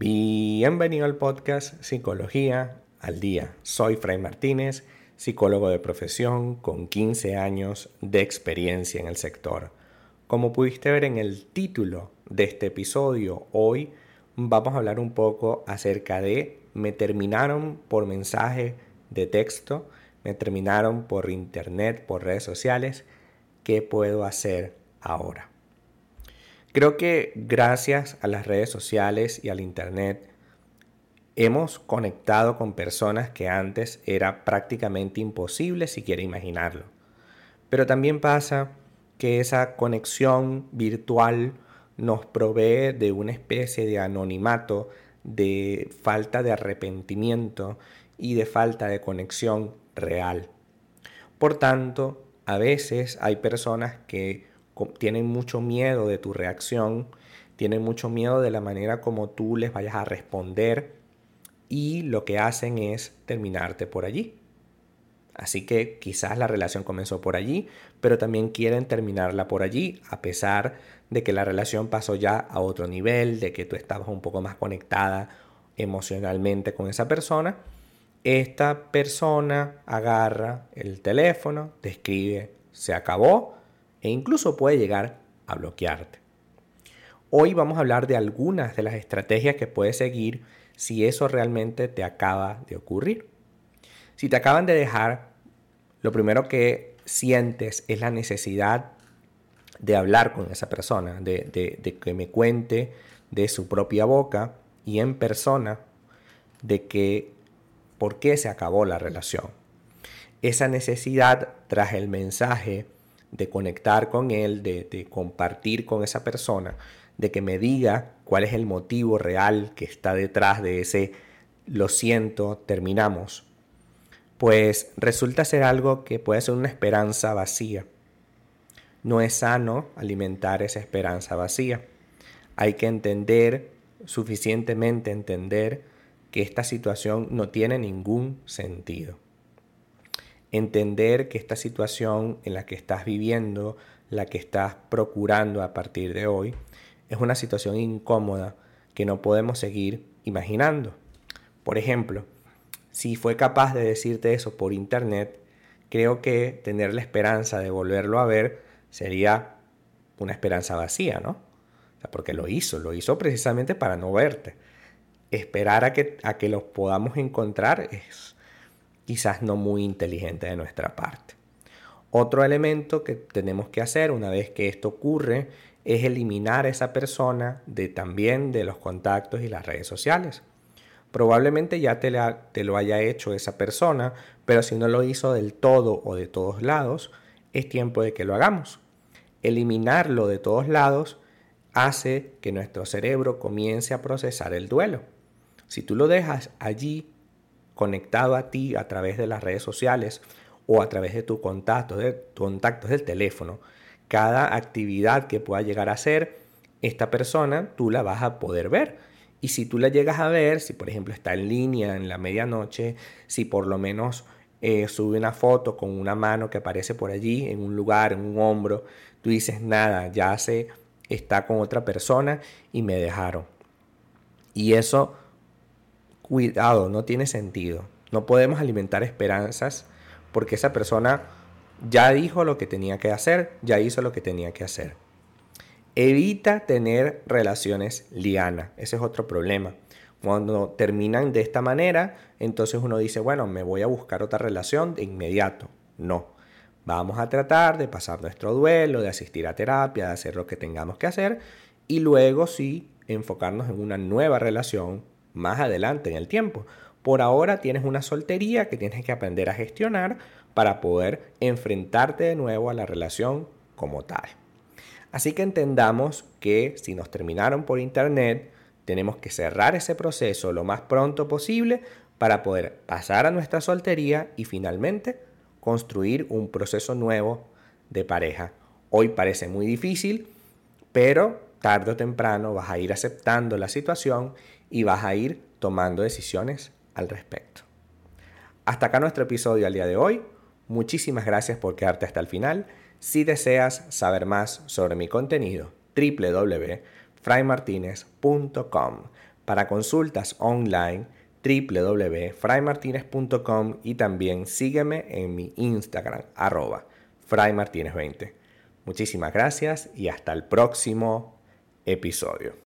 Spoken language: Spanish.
Bienvenido al podcast Psicología al Día. Soy Fray Martínez, psicólogo de profesión con 15 años de experiencia en el sector. Como pudiste ver en el título de este episodio, hoy vamos a hablar un poco acerca de me terminaron por mensaje de texto, me terminaron por internet, por redes sociales, ¿qué puedo hacer ahora? Creo que gracias a las redes sociales y al internet hemos conectado con personas que antes era prácticamente imposible siquiera imaginarlo. Pero también pasa que esa conexión virtual nos provee de una especie de anonimato, de falta de arrepentimiento y de falta de conexión real. Por tanto, a veces hay personas que tienen mucho miedo de tu reacción, tienen mucho miedo de la manera como tú les vayas a responder y lo que hacen es terminarte por allí. Así que quizás la relación comenzó por allí, pero también quieren terminarla por allí, a pesar de que la relación pasó ya a otro nivel, de que tú estabas un poco más conectada emocionalmente con esa persona. Esta persona agarra el teléfono, te escribe, se acabó, e incluso puede llegar a bloquearte. Hoy vamos a hablar de algunas de las estrategias que puedes seguir si eso realmente te acaba de ocurrir. Si te acaban de dejar, lo primero que sientes es la necesidad de hablar con esa persona, de, que me cuente de su propia boca y en persona de que por qué se acabó la relación. Esa necesidad tras el mensaje de conectar con él, de, de, compartir con esa persona, de que me diga cuál es el motivo real que está detrás de ese lo siento, terminamos pues resulta ser algo que puede ser una esperanza vacía. No es sano alimentar esa esperanza vacía. Hay que entender, suficientemente entender, que esta situación no tiene ningún sentido. Entender que esta situación en la que estás viviendo, la que estás procurando a partir de hoy, es una situación incómoda que no podemos seguir imaginando. Por ejemplo, si fue capaz de decirte eso por internet, creo que tener la esperanza de volverlo a ver sería una esperanza vacía, ¿no? porque lo hizo, lo hizo precisamente para no verte. Esperar a que, a que los podamos encontrar es quizás no muy inteligente de nuestra parte. Otro elemento que tenemos que hacer una vez que esto ocurre es eliminar a esa persona de también de los contactos y las redes sociales. Probablemente ya te, te lo haya hecho esa persona, pero si no lo hizo del todo o de todos lados, es tiempo de que lo hagamos. Eliminarlo de todos lados hace que nuestro cerebro comience a procesar el duelo. Si tú lo dejas allí conectado a ti a través de las redes sociales o a través de tu contacto, de contactos del teléfono, cada actividad que pueda llegar a hacer esta persona, tú la vas a poder ver y si tú la llegas a ver, si por ejemplo está en línea en la medianoche, si por lo menos eh, sube una foto con una mano que aparece por allí, en un lugar, en un hombro, tú dices, nada, ya se está con otra persona y me dejaron. Y eso, cuidado, no tiene sentido. No podemos alimentar esperanzas porque esa persona ya dijo lo que tenía que hacer, ya hizo lo que tenía que hacer. Evita tener relaciones lianas. Ese es otro problema. Cuando terminan de esta manera, entonces uno dice, bueno, me voy a buscar otra relación de inmediato. No. Vamos a tratar de pasar nuestro duelo, de asistir a terapia, de hacer lo que tengamos que hacer y luego sí enfocarnos en una nueva relación más adelante en el tiempo. Por ahora tienes una soltería que tienes que aprender a gestionar para poder enfrentarte de nuevo a la relación como tal. Así que entendamos que si nos terminaron por internet, tenemos que cerrar ese proceso lo más pronto posible para poder pasar a nuestra soltería y finalmente construir un proceso nuevo de pareja. Hoy parece muy difícil, pero tarde o temprano vas a ir aceptando la situación y vas a ir tomando decisiones al respecto. Hasta acá nuestro episodio al día de hoy. Muchísimas gracias por quedarte hasta el final. Si deseas saber más sobre mi contenido, www.fraymartinez.com. Para consultas online www.fraymartinez.com y también sígueme en mi Instagram arroba fraymartinez20. Muchísimas gracias y hasta el próximo episodio.